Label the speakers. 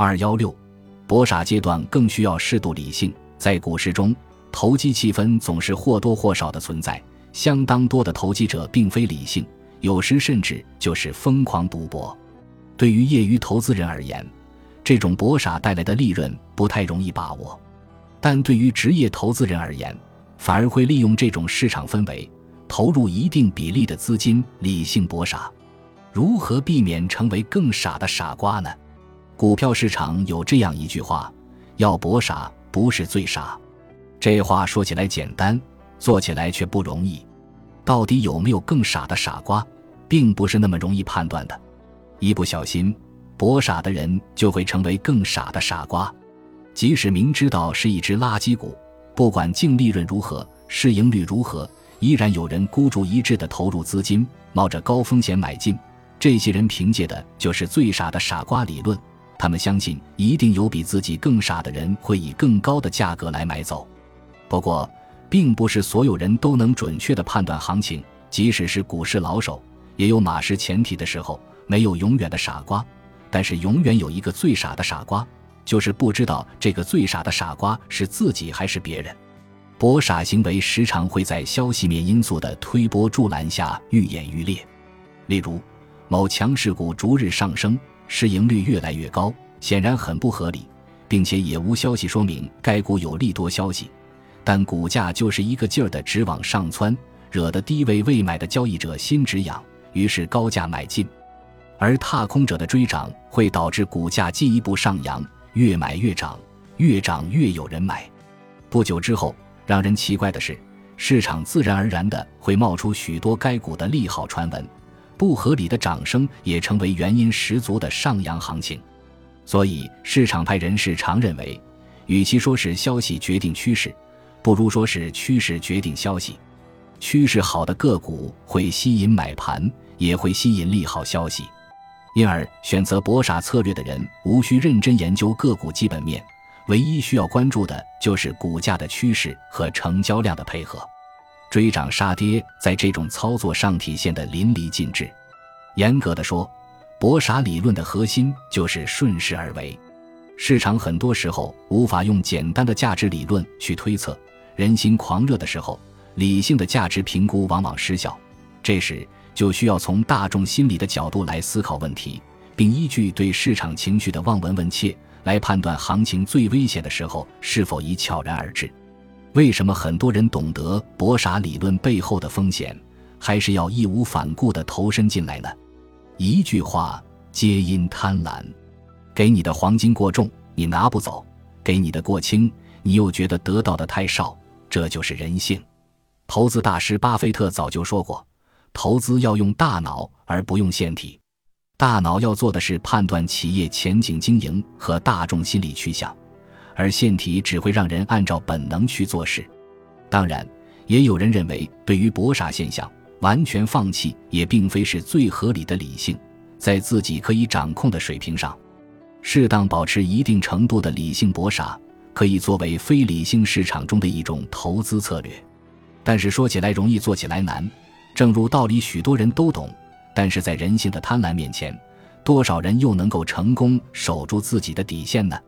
Speaker 1: 二幺六，搏傻阶段更需要适度理性。在股市中，投机气氛总是或多或少的存在，相当多的投机者并非理性，有时甚至就是疯狂赌博。对于业余投资人而言，这种搏傻带来的利润不太容易把握；但对于职业投资人而言，反而会利用这种市场氛围，投入一定比例的资金，理性搏傻。如何避免成为更傻的傻瓜呢？股票市场有这样一句话：“要搏傻，不是最傻。”这话说起来简单，做起来却不容易。到底有没有更傻的傻瓜，并不是那么容易判断的。一不小心，搏傻的人就会成为更傻的傻瓜。即使明知道是一只垃圾股，不管净利润如何，市盈率如何，依然有人孤注一掷地投入资金，冒着高风险买进。这些人凭借的就是最傻的傻瓜理论。他们相信，一定有比自己更傻的人会以更高的价格来买走。不过，并不是所有人都能准确地判断行情，即使是股市老手，也有马失前蹄的时候。没有永远的傻瓜，但是永远有一个最傻的傻瓜，就是不知道这个最傻的傻瓜是自己还是别人。博傻行为时常会在消息面因素的推波助澜下愈演愈烈。例如，某强势股逐日上升，市盈率越来越高，显然很不合理，并且也无消息说明该股有利多消息，但股价就是一个劲儿的直往上窜，惹得低位未买的交易者心直痒，于是高价买进。而踏空者的追涨会导致股价进一步上扬，越买越涨，越涨越有人买。不久之后，让人奇怪的是，市场自然而然的会冒出许多该股的利好传闻，不合理的掌声也成为原因十足的上扬行情。所以，市场派人士常认为，与其说是消息决定趋势，不如说是趋势决定消息。趋势好的个股会吸引买盘，也会吸引利好消息。因而，选择搏傻策略的人无需认真研究个股基本面，唯一需要关注的就是股价的趋势和成交量的配合。追涨杀跌在这种操作上体现得淋漓尽致。严格的说，搏傻理论的核心就是顺势而为。市场很多时候无法用简单的价值理论去推测，人心狂热的时候，理性的价值评估往往失效。这时，就需要从大众心理的角度来思考问题，并依据对市场情绪的望闻问切来判断行情最危险的时候是否已悄然而至。为什么很多人懂得博傻理论背后的风险，还是要义无反顾地投身进来呢？一句话，皆因贪婪。给你的黄金过重，你拿不走；给你的过轻，你又觉得得到的太少。这就是人性。投资大师巴菲特早就说过。投资要用大脑，而不用腺体。大脑要做的是判断企业前景经营和大众心理趋向，而腺体只会让人按照本能去做事。当然，也有人认为，对于搏傻现象，完全放弃也并非是最合理的理性。在自己可以掌控的水平上，适当保持一定程度的理性搏杀，可以作为非理性市场中的一种投资策略。但是说起来容易，做起来难。正如道理许多人都懂，但是在人性的贪婪面前，多少人又能够成功守住自己的底线呢？